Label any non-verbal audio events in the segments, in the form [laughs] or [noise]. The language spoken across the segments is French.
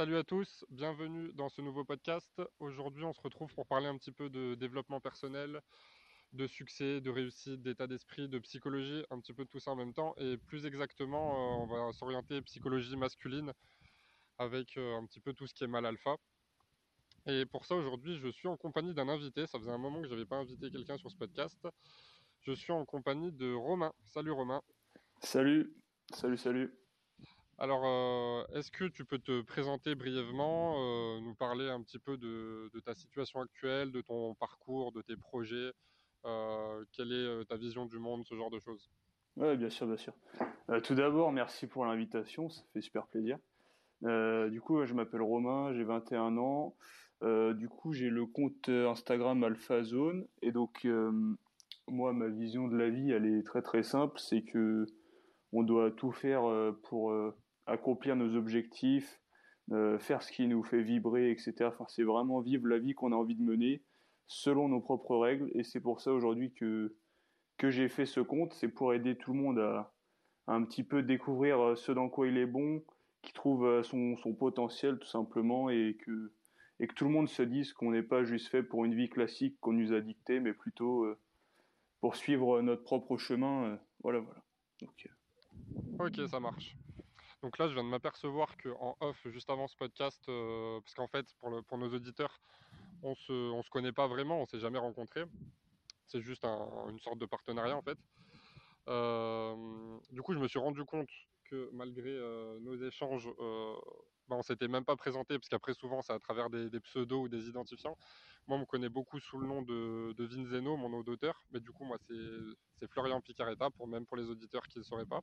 Salut à tous, bienvenue dans ce nouveau podcast. Aujourd'hui, on se retrouve pour parler un petit peu de développement personnel, de succès, de réussite, d'état d'esprit, de psychologie, un petit peu de tout ça en même temps. Et plus exactement, euh, on va s'orienter psychologie masculine avec euh, un petit peu tout ce qui est mal alpha. Et pour ça, aujourd'hui, je suis en compagnie d'un invité. Ça faisait un moment que je n'avais pas invité quelqu'un sur ce podcast. Je suis en compagnie de Romain. Salut Romain. Salut, salut, salut. Alors, euh, est-ce que tu peux te présenter brièvement, euh, nous parler un petit peu de, ta situation actuelle, de ton parcours, de tes projets, euh, quelle est ta vision du monde, ce genre de choses? Oui, bien sûr, bien sûr. tout d'abord, merci pour l'invitation, ça fait super plaisir. du coup, je m'appelle Romain, j'ai 21 ans. du coup, j'ai le compte Instagram AlphaZone. Et donc, moi, ma vision de la vie, elle est très très simple. C'est que on doit tout faire pour accomplir nos objectifs, euh, faire ce qui nous fait vibrer, etc. Enfin, c'est vraiment vivre la vie qu'on a envie de mener selon nos propres règles. Et c'est pour ça aujourd'hui que que j'ai fait ce compte, c'est pour aider tout le monde à, un petit peu découvrir euh, ce dans quoi il est bon, qui trouve euh, son, son potentiel tout simplement, et que et que tout le monde se dise qu'on n'est pas juste fait pour une vie classique qu'on nous a dictée, mais plutôt pour suivre notre propre chemin. voilà, voilà. Ok, ça marche. Donc là, je viens de m'apercevoir qu'en off, juste avant ce podcast, euh, parce qu'en fait, pour, nos auditeurs, on se, on se connaît pas vraiment, on s'est jamais rencontrés. C'est juste une sorte de partenariat en fait. Euh, du coup, je me suis rendu compte que malgré euh, nos échanges, bah, on s'était même pas présenté, parce qu'après souvent c'est à travers des, pseudos ou des identifiants. Moi, on me connaît beaucoup sous le nom de, de Vinzeno, mon nom d'auteur, mais du coup, moi, c'est Florian Picaretta, pour, même pour les auditeurs qui ne sauraient pas.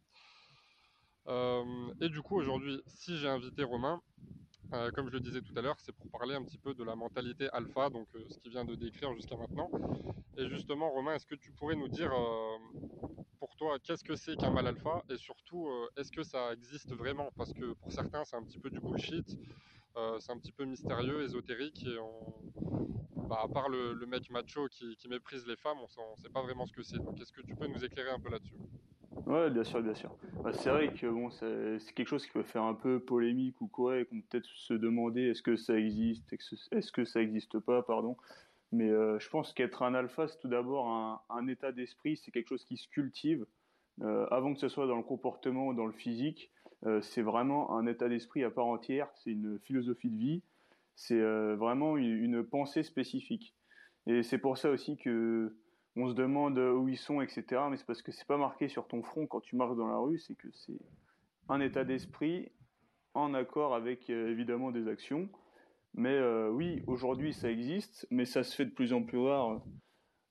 Euh, et du coup, aujourd'hui, si j'ai invité Romain, euh, comme je le disais tout à l'heure, c'est pour parler un petit peu de la mentalité alpha, donc euh, ce qu'il vient de décrire jusqu'à maintenant. Et justement, Romain, est-ce que tu pourrais nous dire pour toi qu'est-ce que c'est qu'un mal alpha? Et surtout est-ce que ça existe vraiment? Parce que pour certains, c'est un petit peu du bullshit, c'est un petit peu mystérieux, ésotérique et bah, à part le, mec macho qui, méprise les femmes, on ne sait pas vraiment ce que c'est. Donc, est-ce que tu peux nous éclairer un peu là-dessus? Ouais, bien sûr, bien sûr. Bah, c'est vrai que bon, c'est quelque chose qui peut faire un peu polémique ou quoi, et qu'on peut peut-être se demander est-ce que ça existe, est-ce que ça existe pas, pardon. Mais euh, je pense qu'être un alpha, c'est tout d'abord un, état d'esprit, c'est quelque chose qui se cultive. Euh, avant que ce soit dans le comportement ou dans le physique, euh, c'est vraiment un état d'esprit à part entière, c'est une philosophie de vie, c'est vraiment une, pensée spécifique. Et c'est pour ça aussi que on se demande où ils sont, etc. Mais c'est parce que c'est pas marqué sur ton front quand tu marches dans la rue, c'est que c'est un état d'esprit en accord avec euh, évidemment des actions. Mais euh, oui, aujourd'hui ça existe, mais ça se fait de plus en plus rare,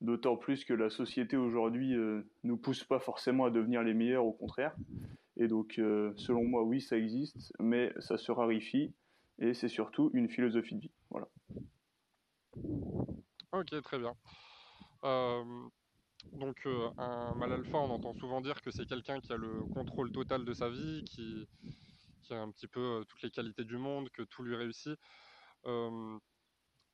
d'autant plus que la société aujourd'hui euh, nous pousse pas forcément à devenir les meilleurs, au contraire. Et donc, selon moi, oui, ça existe, mais ça se raréfie et c'est surtout une philosophie de vie. Voilà. Ok, très bien. Donc un mal alpha, on entend souvent dire que c'est quelqu'un qui a le contrôle total de sa vie, qui, a un petit peu toutes les qualités du monde, que tout lui réussit,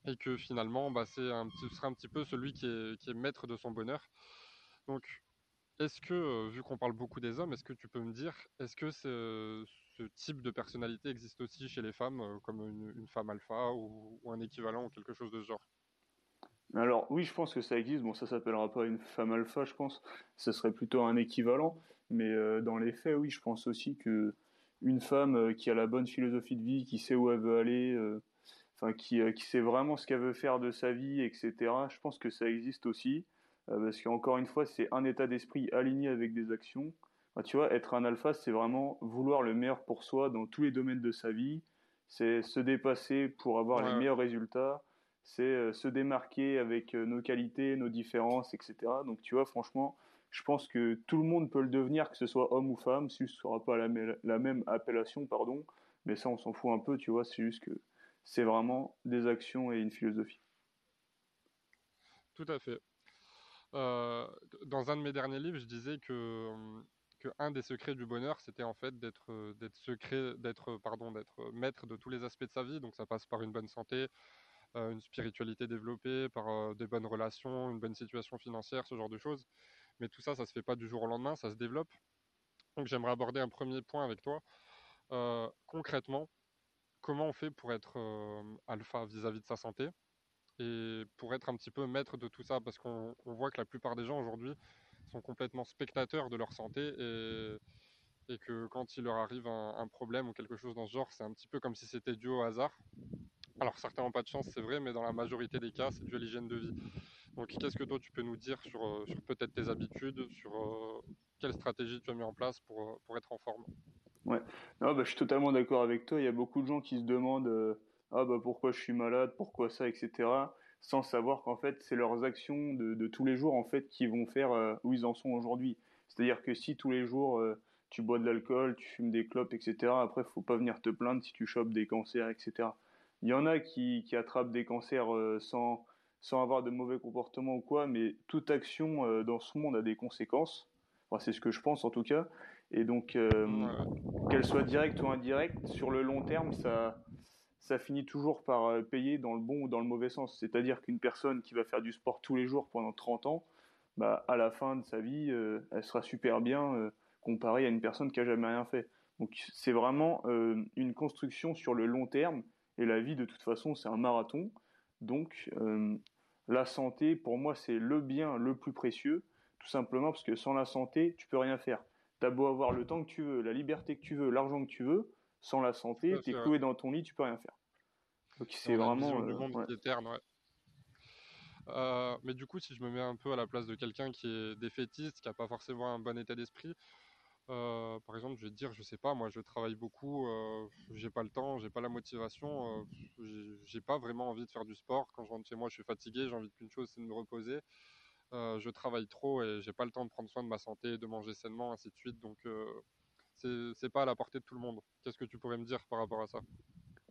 et que finalement, bah, ce sera un petit peu celui qui est, maître de son bonheur. Donc, est-ce que, vu qu'on parle beaucoup des hommes, est-ce que tu peux me dire, est-ce que ce, type de personnalité existe aussi chez les femmes, comme une, femme alpha ou, un équivalent ou quelque chose de ce genre? Alors oui, je pense que ça existe. Bon, ça s'appellera pas une femme alpha, je pense. Ce serait plutôt un équivalent. Mais euh, dans les faits, oui, je pense aussi que une femme euh, qui a la bonne philosophie de vie, qui sait où elle veut aller, euh, enfin qui, qui sait vraiment ce qu'elle veut faire de sa vie, etc. Je pense que ça existe aussi. parce qu'encore une fois, c'est un état d'esprit aligné avec des actions. tu vois, être un alpha, c'est vraiment vouloir le meilleur pour soi dans tous les domaines de sa vie. C'est se dépasser pour avoir les meilleurs résultats c'est euh, se démarquer avec euh, nos qualités, nos différences, etc. Donc tu vois, franchement, je pense que tout le monde peut le devenir, que ce soit homme ou femme, si ce sera pas la, même appellation, pardon. Mais ça, on s'en fout un peu, tu vois. C'est juste que c'est vraiment des actions et une philosophie. Tout à fait. Euh, dans un de mes derniers livres, je disais que, que un des secrets du bonheur, c'était en fait d'être d'être secret, d'être pardon, d'être maître de tous les aspects de sa vie. Donc ça passe par une bonne santé, une spiritualité développée, par euh, des bonnes relations, une bonne situation financière, ce genre de choses. Mais tout ça, ça se fait pas du jour au lendemain, ça se développe. Donc j'aimerais aborder un premier point avec toi. Euh, concrètement, comment on fait pour être alpha vis-à-vis de sa santé et pour être un petit peu maître de tout ça? Parce qu'on voit que la plupart des gens aujourd'hui sont complètement spectateurs de leur santé et que quand il leur arrive un, problème ou quelque chose dans ce genre, c'est un petit peu comme si c'était dû au hasard. Alors certains n'ont pas de chance, c'est vrai, mais dans la majorité des cas, c'est dû à l'hygiène de vie. Donc qu'est-ce que toi tu peux nous dire sur, euh, peut-être tes habitudes, sur euh, quelle stratégie tu as mis en place pour, euh, pour être en forme? Ouais, non, bah, je suis totalement d'accord avec toi. Il y a beaucoup de gens qui se demandent ah bah pourquoi je suis malade, pourquoi ça, etc. Sans savoir qu'en fait c'est leurs actions de, tous les jours en fait qui vont faire où ils en sont aujourd'hui. C'est-à-dire que si tous les jours tu bois de l'alcool, tu fumes des clopes, etc. Après, faut pas venir te plaindre si tu chopes des cancers, etc. Il y en a qui, qui attrapent des cancers euh, sans, sans avoir de mauvais comportements ou quoi, mais toute action euh, dans ce monde a des conséquences. Enfin, c'est ce que je pense en tout cas. Et donc, euh, qu'elle soit directe ou indirecte, sur le long terme, ça, ça finit toujours par payer dans le bon ou dans le mauvais sens. C'est-à-dire qu'une personne qui va faire du sport tous les jours pendant 30 ans, bah, à la fin de sa vie, elle sera super bien comparé à une personne qui a jamais rien fait. Donc c'est vraiment une construction sur le long terme et la vie de toute façon c'est un marathon. Donc euh, la santé pour moi c'est le bien le plus précieux tout simplement parce que sans la santé tu peux rien faire. T'as beau avoir le temps que tu veux, la liberté que tu veux, l'argent que tu veux, sans la santé t'es cloué dans ton lit tu peux rien faire. Donc c'est vraiment le monde euh, ouais. Euh, mais du coup, si je me mets un peu à la place de quelqu'un qui est défaitiste, qui n'a pas forcément un bon état d'esprit, euh, par exemple, je vais te dire, je sais pas, moi je travaille beaucoup, euh, j'ai pas le temps, j'ai pas la motivation, euh, j'ai pas vraiment envie de faire du sport. Quand je rentre chez moi, je suis fatigué, j'ai envie qu'une chose, c'est de me reposer. Euh, je travaille trop et j'ai pas le temps de prendre soin de ma santé, de manger sainement, ainsi de suite. Donc c'est pas à la portée de tout le monde. Qu'est-ce que tu pourrais me dire par rapport à ça?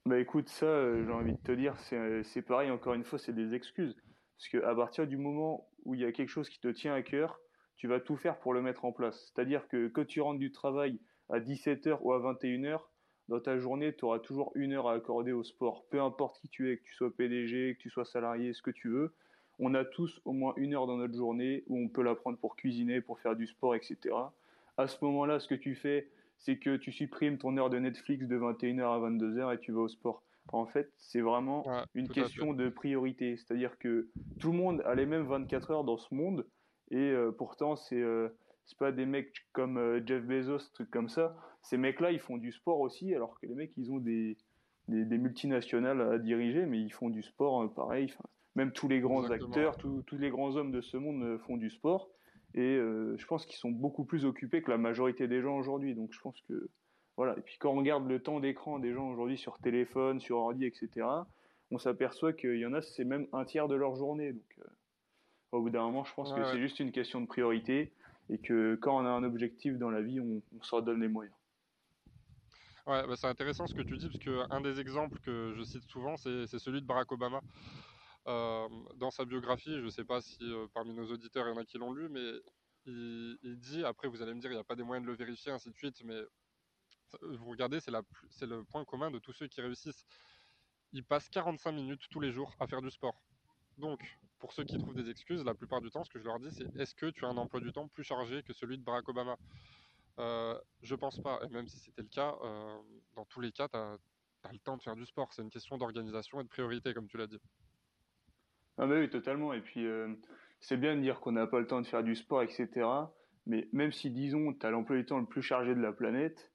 Bah écoute, ça, j'ai envie de te dire, c'est pareil, encore une fois, c'est des excuses. Parce qu'à partir du moment où il y a quelque chose qui te tient à cœur, tu vas tout faire pour le mettre en place. C'est-à-dire que quand tu rentres du travail à 17h ou à 21h, dans ta journée, tu auras toujours une heure à accorder au sport. Peu importe qui tu es, que tu sois PDG, que tu sois salarié, ce que tu veux. On a tous au moins une heure dans notre journée où on peut la prendre pour cuisiner, pour faire du sport, etc. À ce moment-là, ce que tu fais, c'est que tu supprimes ton heure de Netflix de 21h à 22h et tu vas au sport. En fait, c'est vraiment une question de priorité. C'est-à-dire que tout le monde a les mêmes 24 heures dans ce monde. Et euh, pourtant, c'est euh, c'est pas des mecs comme euh, Jeff Bezos, trucs comme ça. Ces mecs-là, ils font du sport aussi, alors que les mecs, ils ont des, des, multinationales à diriger, mais ils font du sport pareil. même tous les grands acteurs, tous les grands hommes de ce monde font du sport. Et je pense qu'ils sont beaucoup plus occupés que la majorité des gens aujourd'hui. Donc je pense que voilà. Et puis quand on regarde le temps d'écran des gens aujourd'hui sur téléphone, sur ordi, etc., on s'aperçoit qu'il y en a, c'est même un tiers de leur journée. Donc au bout d'un moment, je pense que c'est juste une question de priorité et que quand on a un objectif dans la vie, on, on s'en donne les moyens. Ouais, bah, c'est intéressant ce que tu dis, parce qu'un des exemples que je cite souvent, c'est celui de Barack Obama. Euh, dans sa biographie, je ne sais pas si euh, parmi nos auditeurs il y en a qui l'ont lu, mais il, dit, après vous allez me dire, il n'y a pas des moyens de le vérifier, ainsi de suite, mais vous regardez, c'est le point commun de tous ceux qui réussissent. Il passe 45 minutes tous les jours à faire du sport. Donc, pour ceux qui trouvent des excuses, la plupart du temps, ce que je leur dis, c'est est-ce que tu as un emploi du temps plus chargé que celui de Barack Obama? Euh, Je pense pas. Et même si c'était le cas, euh, dans tous les cas, tu as, le temps de faire du sport. C'est une question d'organisation et de priorité, comme tu l'as dit. Ah bah oui, totalement. Et puis, euh, c'est bien de dire qu'on n'a pas le temps de faire du sport, etc. Mais même si, disons, tu as l'emploi du temps le plus chargé de la planète,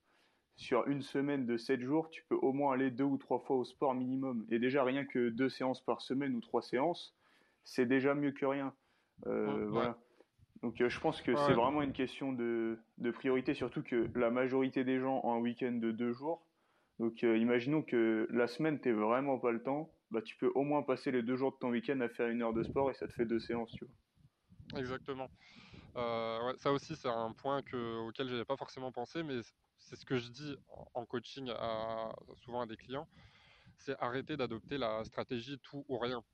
sur une semaine de 7 jours, tu peux au moins aller deux ou trois fois au sport minimum. Et déjà, rien que deux séances par semaine ou trois séances, c'est déjà mieux que rien. Euh, voilà. Donc euh, je pense que c'est vraiment une question de, priorité, surtout que la majorité des gens ont un week-end de deux jours. Donc euh, imaginons que la semaine, tu vraiment pas le temps, bah, tu peux au moins passer les deux jours de ton week-end à faire une heure de sport et ça te fait deux séances. Tu vois. Exactement. ça aussi, c'est un point que, auquel je n'avais pas forcément pensé, mais c'est ce que je dis en coaching à, souvent à des clients, c'est arrêter d'adopter la stratégie tout ou rien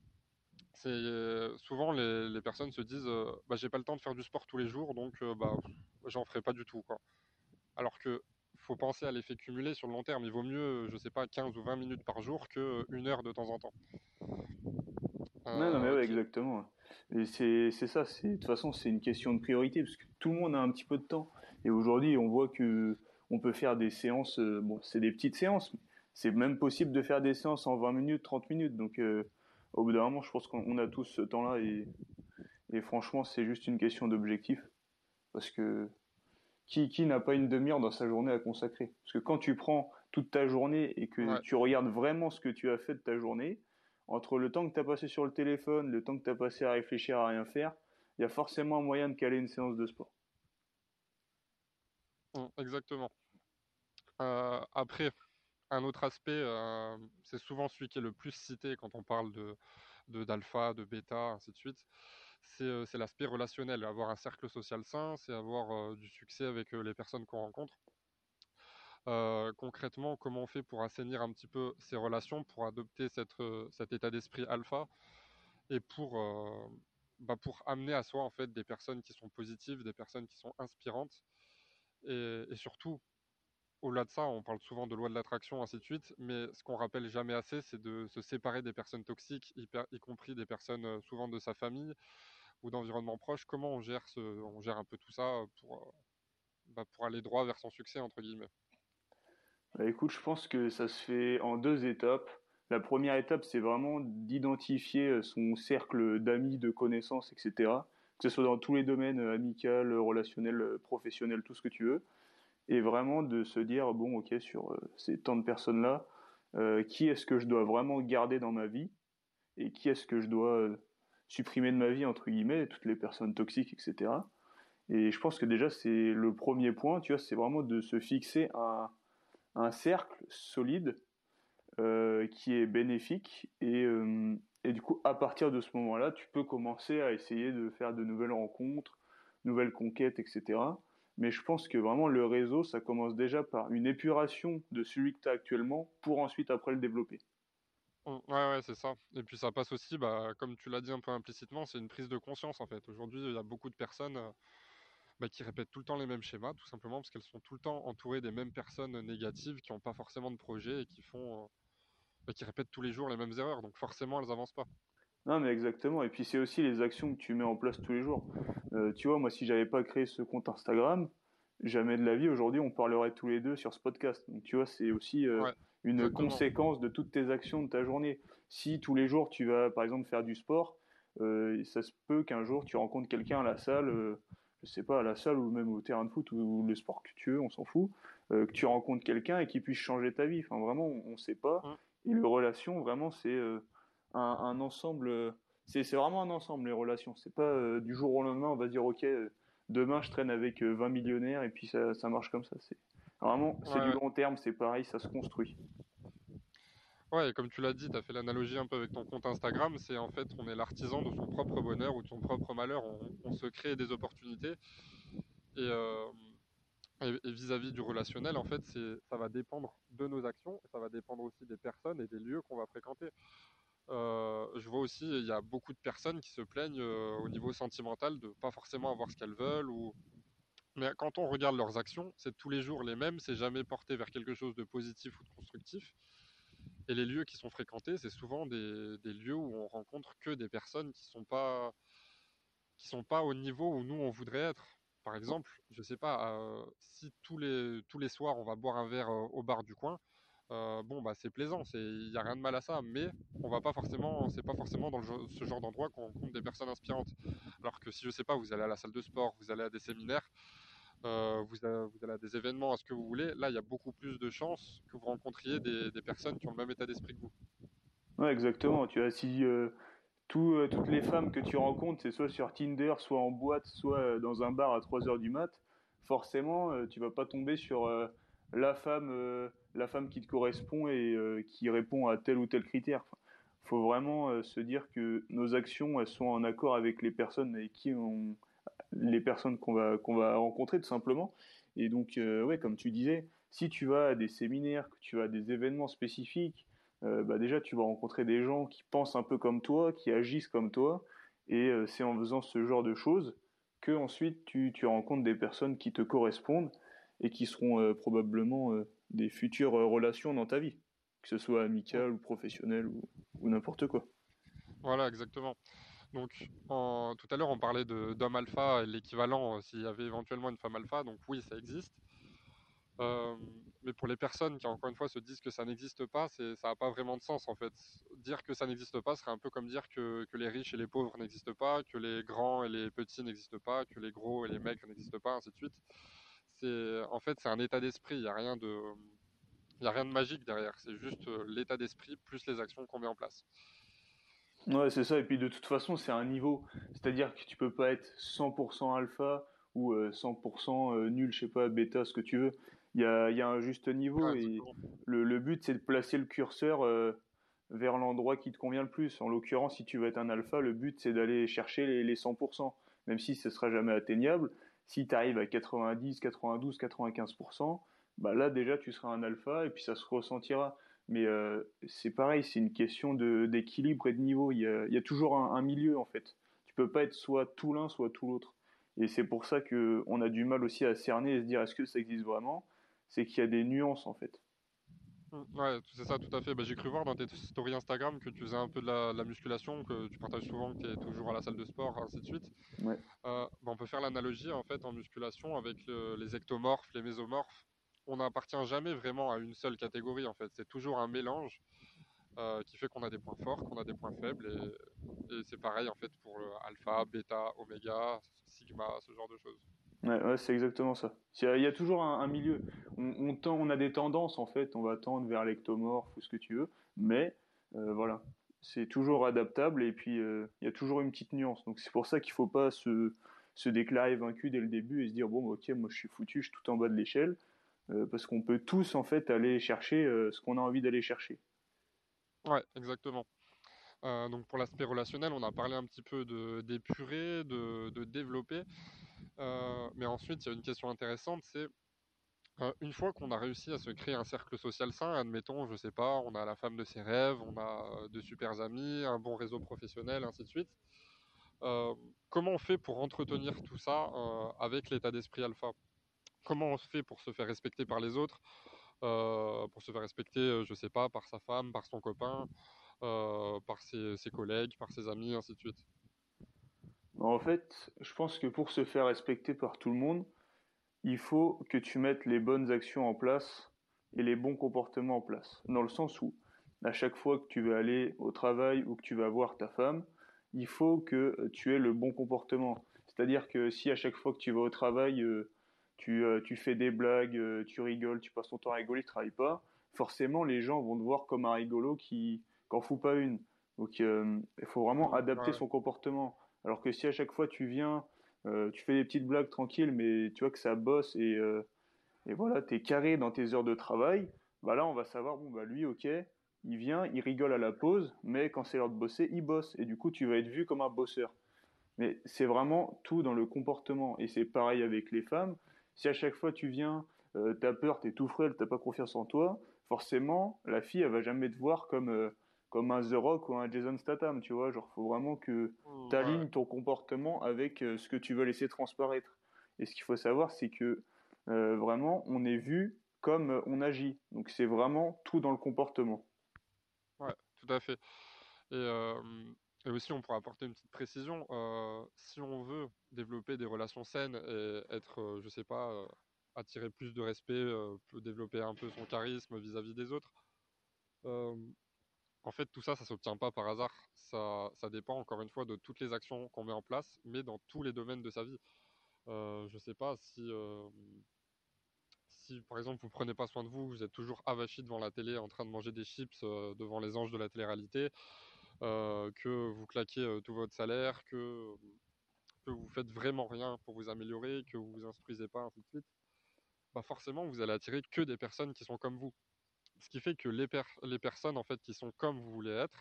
c'est euh, souvent les, personnes se disent euh, bah, j'ai pas le temps de faire du sport tous les jours donc euh, bah j'en ferai pas du tout quoi. Alors que faut penser à l'effet cumulé sur le long terme. Il vaut mieux, je sais pas, 15 ou 20 minutes par jour que une heure de temps en temps. non, mais ouais, exactement. Et c'est ça, de toute façon, c'est une question de priorité parce que tout le monde a un petit peu de temps. Et aujourd'hui, on voit que on peut faire des séances, bon, c'est des petites séances, c'est même possible de faire des séances en 20 minutes, 30 minutes. Donc, au bout d'un moment, je pense qu'on a tous ce temps-là et, et franchement, c'est juste une question d'objectif. Parce que qui, qui n'a pas une demi-heure dans sa journée à consacrer? Parce que quand tu prends toute ta journée et que tu regardes vraiment ce que tu as fait de ta journée, entre le temps que tu as passé sur le téléphone, le temps que tu as passé à réfléchir à rien faire, il y a forcément un moyen de caler une séance de sport. Exactement. Euh, après, un autre aspect, euh, c'est souvent celui qui est le plus cité quand on parle de d'alpha, de, bêta, ainsi de suite. C'est c'est l'aspect relationnel. Avoir un cercle social sain, c'est avoir du succès avec les personnes qu'on rencontre. concrètement, comment on fait pour assainir un petit peu ces relations, pour adopter cet état d'esprit alpha et pour, bah, pour amener à soi en fait des personnes qui sont positives, des personnes qui sont inspirantes et surtout au-delà de ça, on parle souvent de loi de l'attraction, ainsi de suite, mais ce qu'on rappelle jamais assez, c'est de se séparer des personnes toxiques, y, compris des personnes souvent de sa famille ou d'environnement proche. Comment on gère, ce, on gère un peu tout ça pour, bah, pour aller droit vers son succès, entre guillemets? Bah, Écoute, je pense que ça se fait en deux étapes. La première étape, c'est vraiment d'identifier son cercle d'amis, de connaissances, etc. Que ce soit dans tous les domaines, amical, relationnel, professionnel, tout ce que tu veux et vraiment de se dire bon ok sur euh, ces tant de personnes là euh, qui est-ce que je dois vraiment garder dans ma vie et qui est-ce que je dois euh, supprimer de ma vie entre guillemets toutes les personnes toxiques etc et je pense que déjà c'est le premier point tu vois c'est vraiment de se fixer un, un cercle solide qui est bénéfique. Et, et du coup à partir de ce moment là tu peux commencer à essayer de faire de nouvelles rencontres nouvelles conquêtes etc mais je pense que vraiment le réseau, ça commence déjà par une épuration de celui que tu as actuellement pour ensuite après le développer. Mmh, ouais, ouais, c'est ça. Et puis ça passe aussi, bah, comme tu l'as dit un peu implicitement, c'est une prise de conscience en fait. Aujourd'hui, il y a beaucoup de personnes euh, bah, qui répètent tout le temps les mêmes schémas, tout simplement parce qu'elles sont tout le temps entourées des mêmes personnes négatives qui n'ont pas forcément de projet et qui font, euh, bah, qui répètent tous les jours les mêmes erreurs. Donc forcément, elles avancent pas. Non, mais exactement. Et puis c'est aussi les actions que tu mets en place tous les jours. Euh, tu vois, moi, si j'avais pas créé ce compte Instagram, jamais de la vie, aujourd'hui, on parlerait tous les deux sur ce podcast. Donc, tu vois, c'est aussi euh, une conséquence de toutes tes actions de ta journée. Si tous les jours, tu vas, par exemple, faire du sport, euh, ça se peut qu'un jour, tu rencontres quelqu'un à la salle, je sais pas, à la salle ou même au terrain de foot ou, le sport que tu veux, on s'en fout, que tu rencontres quelqu'un et qui puisse changer ta vie. Enfin, vraiment, on ne sait pas. Et les relations, vraiment, c'est un, ensemble. Euh, c'est vraiment un ensemble, les relations. C'est pas euh, du jour au lendemain, on va dire, ok, euh, demain je traîne avec 20 millionnaires et puis ça, ça marche comme ça. C'est vraiment, c'est du long terme, c'est pareil, ça se construit. Ouais, et comme tu l'as dit, tu as fait l'analogie un peu avec ton compte Instagram, c'est en fait, on est l'artisan de son propre bonheur ou de son propre malheur, on, se crée des opportunités. Et vis-à-vis -vis du relationnel, en fait, ça va dépendre de nos actions, ça va dépendre aussi des personnes et des lieux qu'on va fréquenter. Euh, je vois aussi, il y a beaucoup de personnes qui se plaignent euh, au niveau sentimental de pas forcément avoir ce qu'elles veulent. Ou... Mais quand on regarde leurs actions, c'est tous les jours les mêmes, c'est jamais porté vers quelque chose de positif ou de constructif. Et les lieux qui sont fréquentés, c'est souvent des, lieux où on rencontre que des personnes qui sont pas qui sont pas au niveau où nous on voudrait être. Par exemple, je sais pas, euh, si tous les tous les soirs on va boire un verre au bar du coin, euh, bon bah c'est plaisant, il n'y a rien de mal à ça, mais on va pas forcément, c'est pas forcément dans ce genre d'endroit qu'on rencontre des personnes inspirantes. Alors que si je sais pas, vous allez à la salle de sport, vous allez à des séminaires, euh, vous, allez à des événements, à ce que vous voulez, là il y a beaucoup plus de chances que vous rencontriez des, personnes qui ont le même état d'esprit que vous. Exactement, tu as si euh, toutes les femmes que tu rencontres, c'est soit sur Tinder, soit en boîte, soit dans un bar à 3h du mat, forcément tu vas pas tomber sur la femme la femme qui te correspond et euh, qui répond à tel ou tel critère. Il faut vraiment euh, se dire que nos actions elles sont en accord avec les personnes avec qui on, les personnes qu'on va qu'on va rencontrer tout simplement. Et donc euh, ouais, comme tu disais, si tu vas à des séminaires, que tu vas à des événements spécifiques, bah déjà tu vas rencontrer des gens qui pensent un peu comme toi, qui agissent comme toi, et c'est en faisant ce genre de choses que ensuite tu, tu rencontres des personnes qui te correspondent et qui seront probablement des futures euh, relations dans ta vie, que ce soit amicale ou professionnelle ou, n'importe quoi. Voilà, exactement. Donc, tout à l'heure, on parlait d'homme alpha et l'équivalent euh, s'il y avait éventuellement une femme alpha. Donc, oui, ça existe. Euh, mais pour les personnes qui, encore une fois, se disent que ça n'existe pas, ça n'a pas vraiment de sens en fait. Dire que ça n'existe pas serait un peu comme dire que, que les riches et les pauvres n'existent pas, que les grands et les petits n'existent pas, que les gros et les maigres n'existent pas, ainsi de suite. C'est, en fait, c'est un état d'esprit, il n'y a rien de... Il a rien de magique derrière, c'est juste euh, l'état d'esprit plus les actions qu'on met en place. Ouais, c'est ça. Et puis de toute façon, c'est un niveau. C'est-à-dire que tu peux pas être 100% alpha ou 100% euh, nul, je sais pas, bêta, ce que tu veux il y a, y a, un juste niveau et le, le but c'est de placer le curseur euh, vers l'endroit qui te convient le plus. En l'occurrence, si tu veux être un alpha, le but c'est d'aller chercher les, les, 100%, même si ce sera jamais atteignable. Si tu arrives à 90, 92, 95%, bah là déjà tu seras un alpha et puis ça se ressentira. Mais euh, c'est pareil, c'est une question d'équilibre et de niveau. Il y a, toujours un, milieu en fait. Tu peux pas être soit tout l'un, soit tout l'autre. Et c'est pour ça qu'on a du mal aussi à cerner et se dire est-ce que ça existe vraiment? C'est qu'il y a des nuances en fait. Mmh, ouais, c'est ça, tout à fait. Bah, j'ai cru voir dans tes stories Instagram que tu faisais un peu de la, musculation, que tu partages souvent que tu es toujours à la salle de sport, ainsi de suite. Ouais. Euh, bah, on peut faire l'analogie en fait en musculation avec les ectomorphes, les mésomorphes. On n'appartient jamais vraiment à une seule catégorie en fait. C'est toujours un mélange euh, qui fait qu'on a des points forts, qu'on a des points faibles. Et, et c'est pareil en fait pour le alpha, bêta, oméga, sigma, ce genre de choses. Ouais, c'est exactement ça. Il y, a, toujours un, milieu. On, a des tendances en fait, on va tendre vers l'ectomorphe ou ce que tu veux, mais euh, voilà, c'est toujours adaptable et puis euh, il y a toujours une petite nuance. Donc c'est pour ça qu'il ne faut pas se, déclarer vaincu dès le début et se dire bon ok moi je suis foutu, je suis tout en bas de l'échelle, euh, parce qu'on peut tous en fait aller chercher ce qu'on a envie d'aller chercher. Ouais, exactement. donc pour l'aspect relationnel, on a parlé un petit peu d'épurer, de, développer. Euh, mais ensuite, il y a une question intéressante, c'est euh, une fois qu'on a réussi à se créer un cercle social sain, admettons, je sais pas, on a la femme de ses rêves, on a euh, de super amis, un bon réseau professionnel, ainsi de suite. comment on fait pour entretenir tout ça avec l'état d'esprit alpha? Comment on fait pour se faire respecter par les autres, pour se faire respecter, je sais pas, par sa femme, par son copain, par ses, ses collègues, par ses amis, ainsi de suite? En fait, je pense que pour se faire respecter par tout le monde, il faut que tu mettes les bonnes actions en place et les bons comportements en place. Dans le sens où, à chaque fois que tu vas aller au travail ou que tu vas voir ta femme, il faut que tu aies le bon comportement. C'est-à-dire que si à chaque fois que tu vas au travail, euh, euh, tu, fais des blagues, euh, tu rigoles, tu passes ton temps à rigoler, tu travailles pas, forcément les gens vont te voir comme un rigolo qui n'en fout pas une. Donc il faut vraiment adapter son comportement. Alors que si à chaque fois tu viens, euh, tu fais des petites blagues tranquilles, mais tu vois que ça bosse et, euh, et voilà, tu es carré dans tes heures de travail, bah là on va savoir, bon bah lui ok, il vient, il rigole à la pause, mais quand c'est l'heure de bosser, il bosse. Et du coup tu vas être vu comme un bosseur. Mais c'est vraiment tout dans le comportement. Et c'est pareil avec les femmes. Si à chaque fois tu viens, euh, t'as peur, t'es tout frêle, t'as pas confiance en toi, forcément, la fille, elle va jamais te voir comme, euh, comme un The Rock ou un Jason Statham, tu vois. Genre, faut vraiment que mmh, tu alignes ton comportement avec euh, ce que tu veux laisser transparaître. Et ce qu'il faut savoir, c'est que euh, vraiment, on est vu comme euh, on agit. Donc, c'est vraiment tout dans le comportement. Ouais, tout à fait. Et, et aussi, on pourrait apporter une petite précision. si on veut développer des relations saines et être, je sais pas, attirer plus de respect, développer un peu son charisme vis-à-vis -vis des autres, en fait, tout ça, ça s'obtient pas par hasard. Ça, ça, dépend encore une fois de toutes les actions qu'on met en place, mais dans tous les domaines de sa vie. Euh, je sais pas si, euh, par exemple vous prenez pas soin de vous, vous êtes toujours avachi devant la télé en train de manger des chips euh, devant les anges de la télé-réalité, euh, que vous claquez tout votre salaire, que, que vous faites vraiment rien pour vous améliorer, que vous vous instruisez pas, ainsi de suite. Bah forcément, vous allez attirer que des personnes qui sont comme vous. Ce qui fait que les, les personnes en fait qui sont comme vous voulez être,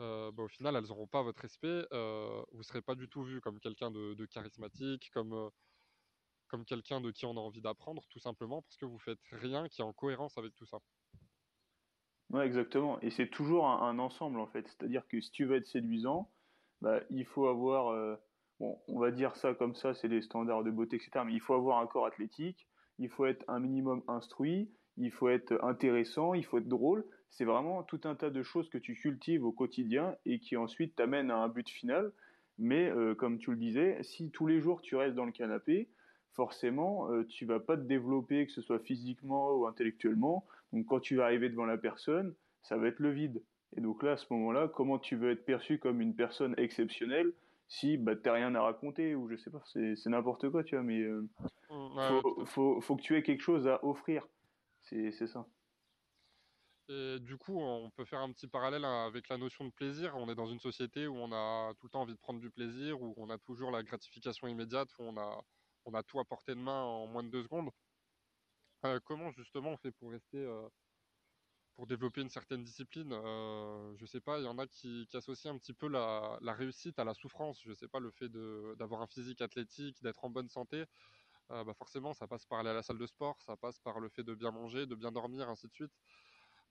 euh, bah, au final, elles n'auront pas votre respect. Euh, vous ne serez pas du tout vu comme quelqu'un de, charismatique, comme, euh, comme quelqu'un de qui on a envie d'apprendre, tout simplement parce que vous faites rien qui est en cohérence avec tout ça. Ouais, exactement. Et c'est toujours un, ensemble en fait. C'est-à-dire que si tu veux être séduisant, bah, il faut avoir, bon, on va dire ça comme ça, c'est des standards de beauté, etc. Mais il faut avoir un corps athlétique, il faut être un minimum instruit, il faut être intéressant, il faut être drôle. C'est vraiment tout un tas de choses que tu cultives au quotidien et qui ensuite t'amènent à un but final. Mais euh, comme tu le disais, si tous les jours tu restes dans le canapé, forcément, tu vas pas te développer, que ce soit physiquement ou intellectuellement. Donc quand tu vas arriver devant la personne, ça va être le vide. Et donc là, à ce moment-là, comment tu veux être perçu comme une personne exceptionnelle si bah, tu n'as rien à raconter ou je sais pas, c'est n'importe quoi, tu vois, mais il faut, faut, faut, que tu aies quelque chose à offrir. C'est ça. Et du coup, on peut faire un petit parallèle avec la notion de plaisir. On est dans une société où on a tout le temps envie de prendre du plaisir, où on a toujours la gratification immédiate, où on a, on a tout à portée de main en moins de deux secondes. Euh, comment justement on fait pour rester, euh, pour développer une certaine discipline? Euh, Je sais pas, il y en a qui, associent un petit peu la, la, réussite à la souffrance. Je sais pas, le fait d'avoir un physique athlétique, d'être en bonne santé. Bah forcément, ça passe par aller à la salle de sport, ça passe par le fait de bien manger, de bien dormir, ainsi de suite.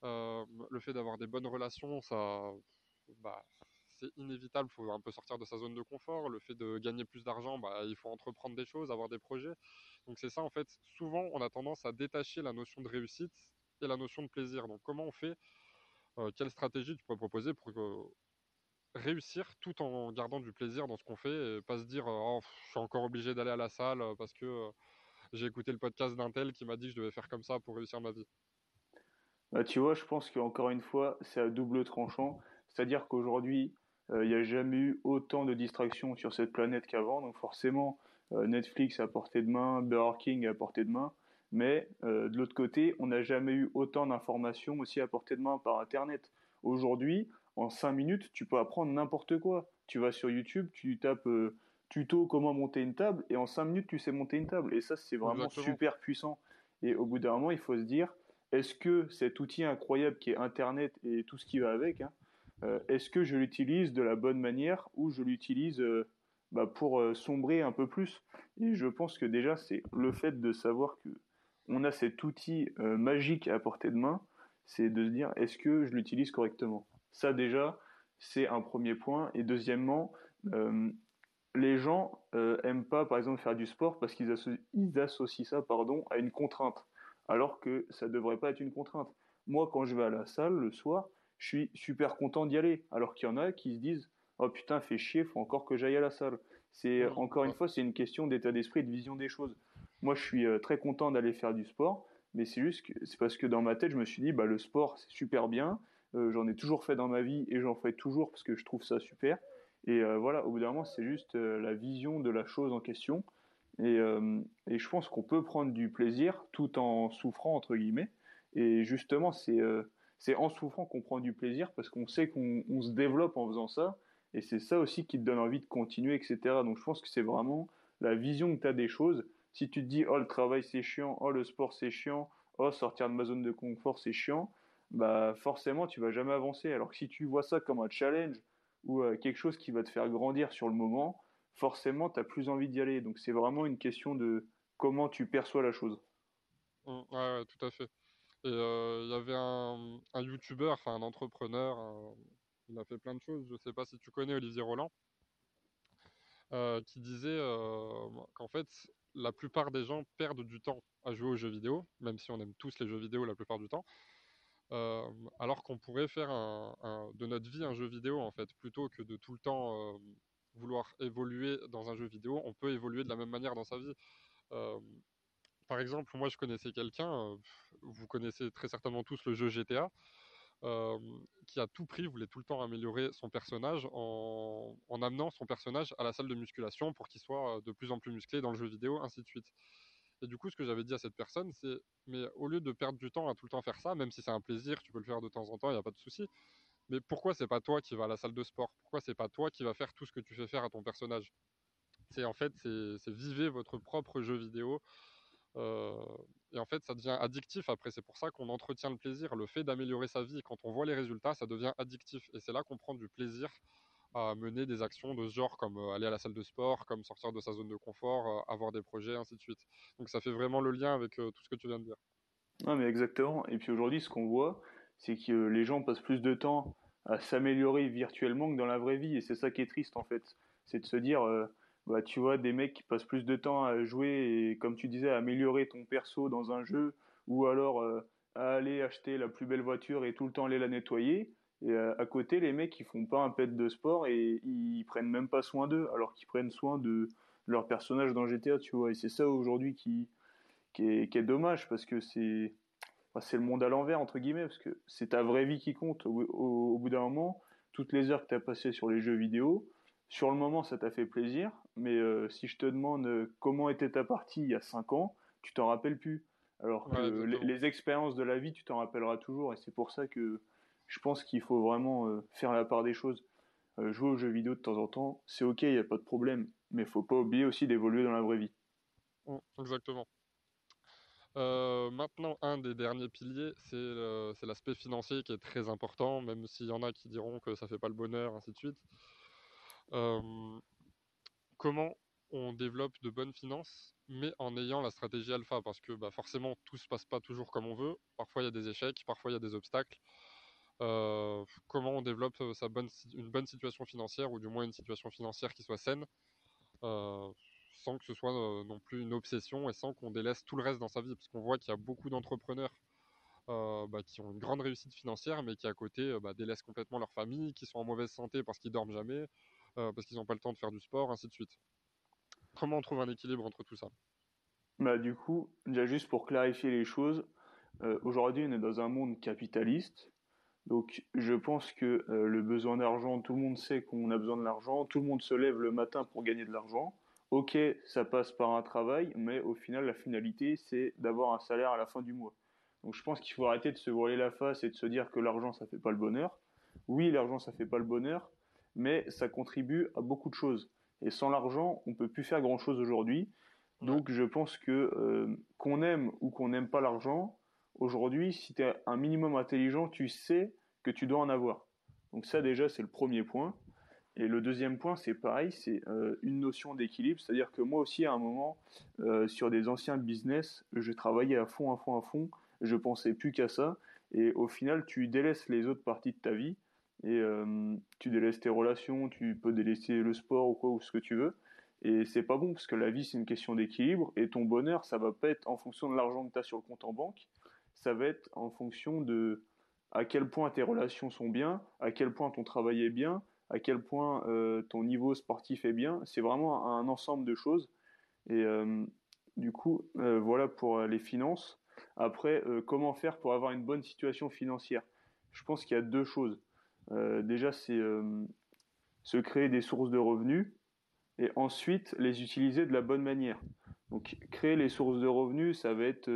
Le fait d'avoir des bonnes relations, ça, bah, c'est inévitable. Il faut un peu sortir de sa zone de confort. Le fait de gagner plus d'argent, bah, il faut entreprendre des choses, avoir des projets. Donc c'est ça en fait. Souvent, on a tendance à détacher la notion de réussite et la notion de plaisir. Donc comment on fait Quelle stratégie tu pourrais proposer pour euh, réussir tout en gardant du plaisir dans ce qu'on fait et pas se dire oh, je suis encore obligé d'aller à la salle parce que j'ai écouté le podcast d'un tel qui m'a dit que je devais faire comme ça pour réussir ma vie. Bah, tu vois, je pense qu'encore une fois, c'est à double tranchant. C'est-à-dire qu'aujourd'hui, il n'y a jamais eu autant de distractions sur cette planète qu'avant. Donc forcément, euh, Netflix à portée de main, Burger King à portée de main. Mais de l'autre côté, on n'a jamais eu autant d'informations aussi à portée de main par Internet. Aujourd'hui, en 5 minutes, tu peux apprendre n'importe quoi. Tu vas sur YouTube, tu tapes tuto comment monter une table, et en 5 minutes, tu sais monter une table. Et ça, c'est vraiment super puissant. Et au bout d'un moment, il faut se dire, est-ce que cet outil incroyable qui est Internet et tout ce qui va avec, hein, euh, est-ce que je l'utilise de la bonne manière ou je l'utilise euh, bah, pour euh, sombrer un peu plus? Et je pense que déjà, c'est le fait de savoir que on a cet outil magique à portée de main, c'est de se dire est-ce que je l'utilise correctement? Ça déjà, c'est un premier point. Et deuxièmement, les gens aiment pas, par exemple, faire du sport parce qu'ils associent ça, pardon, à une contrainte alors que ça ne devrait pas être une contrainte. Moi, quand je vais à la salle le soir, je suis super content d'y aller, alors qu'il y en a qui se disent Oh putain, fait chier, faut encore que j'aille à la salle. C'est encore une fois, c'est une question d'état d'esprit, de vision des choses. Moi, je suis euh, très content d'aller faire du sport, mais c'est juste que c'est parce que dans ma tête, je me suis dit bah le sport, c'est super bien. Euh, j'en ai toujours fait dans ma vie et j'en fais toujours parce que je trouve ça super. Et euh, voilà, au bout d'un moment, c'est juste la vision de la chose en question. Euh, et, je pense qu'on peut prendre du plaisir tout en souffrant, entre guillemets. Et justement, c'est euh, en souffrant qu'on prend du plaisir parce qu'on sait qu'on se développe en faisant ça. Et c'est ça aussi qui te donne envie de continuer, etc. Donc je pense que c'est vraiment la vision que tu as des choses. Si tu te dis, oh, le travail c'est chiant, oh, le sport c'est chiant, oh, sortir de ma zone de confort c'est chiant, bah forcément tu vas jamais avancer. Alors que si tu vois ça comme un challenge ou euh, quelque chose qui va te faire grandir sur le moment, forcément, tu as plus envie d'y aller. Donc, c'est vraiment une question de comment tu perçois la chose. Mmh, ouais, tout à fait. Et euh, il y avait un, un YouTuber, enfin un entrepreneur, il a fait plein de choses. Je sais pas si tu connais Olivier Roland, euh, qui disait qu'en fait, la plupart des gens perdent du temps à jouer aux jeux vidéo, même si on aime tous les jeux vidéo la plupart du temps. Alors qu'on pourrait faire de notre vie un jeu vidéo en fait, plutôt que de tout le temps vouloir évoluer dans un jeu vidéo, on peut évoluer de la même manière dans sa vie. Par exemple, moi je connaissais quelqu'un, vous connaissez très certainement tous le jeu GTA, qui a tout pris, voulait tout le temps améliorer son personnage en, amenant son personnage à la salle de musculation pour qu'il soit de plus en plus musclé dans le jeu vidéo, ainsi de suite. Et du coup, ce que j'avais dit à cette personne, c'est, mais au lieu de perdre du temps à tout le temps faire ça, même si c'est un plaisir, tu peux le faire de temps en temps, il n'y a pas de souci, mais pourquoi c'est pas toi qui vas à la salle de sport? Pourquoi c'est pas toi qui va faire tout ce que tu fais faire à ton personnage? C'est en fait, c'est vivez votre propre jeu vidéo. Euh, et en fait, ça devient addictif après. C'est pour ça qu'on entretient le plaisir. Le fait d'améliorer sa vie, quand on voit les résultats, ça devient addictif. Et c'est là qu'on prend du plaisir à mener des actions de ce genre, comme euh, aller à la salle de sport, comme sortir de sa zone de confort, euh, avoir des projets, ainsi de suite. Donc ça fait vraiment le lien avec tout ce que tu viens de dire. Non, mais exactement. Et puis aujourd'hui, ce qu'on voit, c'est que les gens passent plus de temps à s'améliorer virtuellement que dans la vraie vie. Et c'est ça qui est triste en fait. C'est de se dire, euh, bah, tu vois, des mecs qui passent plus de temps à jouer et, comme tu disais, à améliorer ton perso dans un jeu, ou alors euh, à aller acheter la plus belle voiture et tout le temps aller la nettoyer. Et euh, à côté, les mecs, ils font pas un pet de sport et ils prennent même pas soin d'eux, alors qu'ils prennent soin de leur personnage dans GTA, tu vois. Et c'est ça aujourd'hui qui, qui est, dommage parce que c'est c'est le monde à l'envers, entre guillemets, parce que c'est ta vraie vie qui compte. Au, bout d'un moment, toutes les heures que tu as passées sur les jeux vidéo, sur le moment, ça t'a fait plaisir, mais euh, si je te demande euh, comment était ta partie il y a 5 ans, tu t'en rappelles plus. Alors que les, expériences de la vie, tu t'en rappelleras toujours, et c'est pour ça que je pense qu'il faut vraiment euh, faire la part des choses. jouer aux jeux vidéo de temps en temps, c'est ok, il n'y a pas de problème, mais faut pas oublier aussi d'évoluer dans la vraie vie. Mmh, exactement. Euh, maintenant, un des derniers piliers, c'est l'aspect financier qui est très important, même s'il y en a qui diront que ça fait pas le bonheur, ainsi de suite. Euh, comment on développe de bonnes finances, mais en ayant la stratégie alpha, parce que bah, forcément tout se passe pas toujours comme on veut. Parfois il y a des échecs, parfois il y a des obstacles. Euh, comment on développe sa bonne, une bonne situation financière, ou du moins une situation financière qui soit saine sans que ce soit euh, non plus une obsession et sans qu'on délaisse tout le reste dans sa vie. Parce qu'on voit qu'il y a beaucoup d'entrepreneurs euh, bah, qui ont une grande réussite financière, mais qui à côté euh, bah, délaissent complètement leur famille, qui sont en mauvaise santé parce qu'ils dorment jamais, parce qu'ils n'ont pas le temps de faire du sport, ainsi de suite. Comment on trouve un équilibre entre tout ça? Bah, Du coup, déjà juste pour clarifier les choses, aujourd'hui on est dans un monde capitaliste. Donc je pense que le besoin d'argent, tout le monde sait qu'on a besoin de l'argent, tout le monde se lève le matin pour gagner de l'argent ok, ça passe par un travail, mais au final, la finalité, c'est d'avoir un salaire à la fin du mois. Donc je pense qu'il faut arrêter de se voiler la face et de se dire que l'argent, ça fait pas le bonheur. Oui, l'argent, ça fait pas le bonheur, mais ça contribue à beaucoup de choses. Et sans l'argent, on peut plus faire grand-chose aujourd'hui. Donc je pense que euh, qu'on aime ou qu'on n'aime pas l'argent, aujourd'hui, si tu es un minimum intelligent, tu sais que tu dois en avoir. Donc ça déjà, c'est le premier point. Et le deuxième point, c'est pareil, c'est euh, une notion d'équilibre. C'est-à-dire que moi aussi, à un moment, euh, sur des anciens business, je travaillais à fond, à fond, à fond. Je pensais plus qu'à ça. Et au final, tu délaisses les autres parties de ta vie. Et euh, tu délaisses tes relations, tu peux délaisser le sport ou quoi, ou ce que tu veux. Et c'est pas bon, parce que la vie, c'est une question d'équilibre. Et ton bonheur, ça va pas être en fonction de l'argent que tu as sur le compte en banque. Ça va être en fonction de à quel point tes relations sont bien, à quel point ton travail est bien, à quel point euh, ton niveau sportif est bien. C'est vraiment un ensemble de choses. Et euh, du coup, euh, voilà pour les finances. Après, comment faire pour avoir une bonne situation financière? Je pense qu'il y a deux choses. déjà, c'est se créer des sources de revenus et ensuite les utiliser de la bonne manière. Donc, créer les sources de revenus, ça va être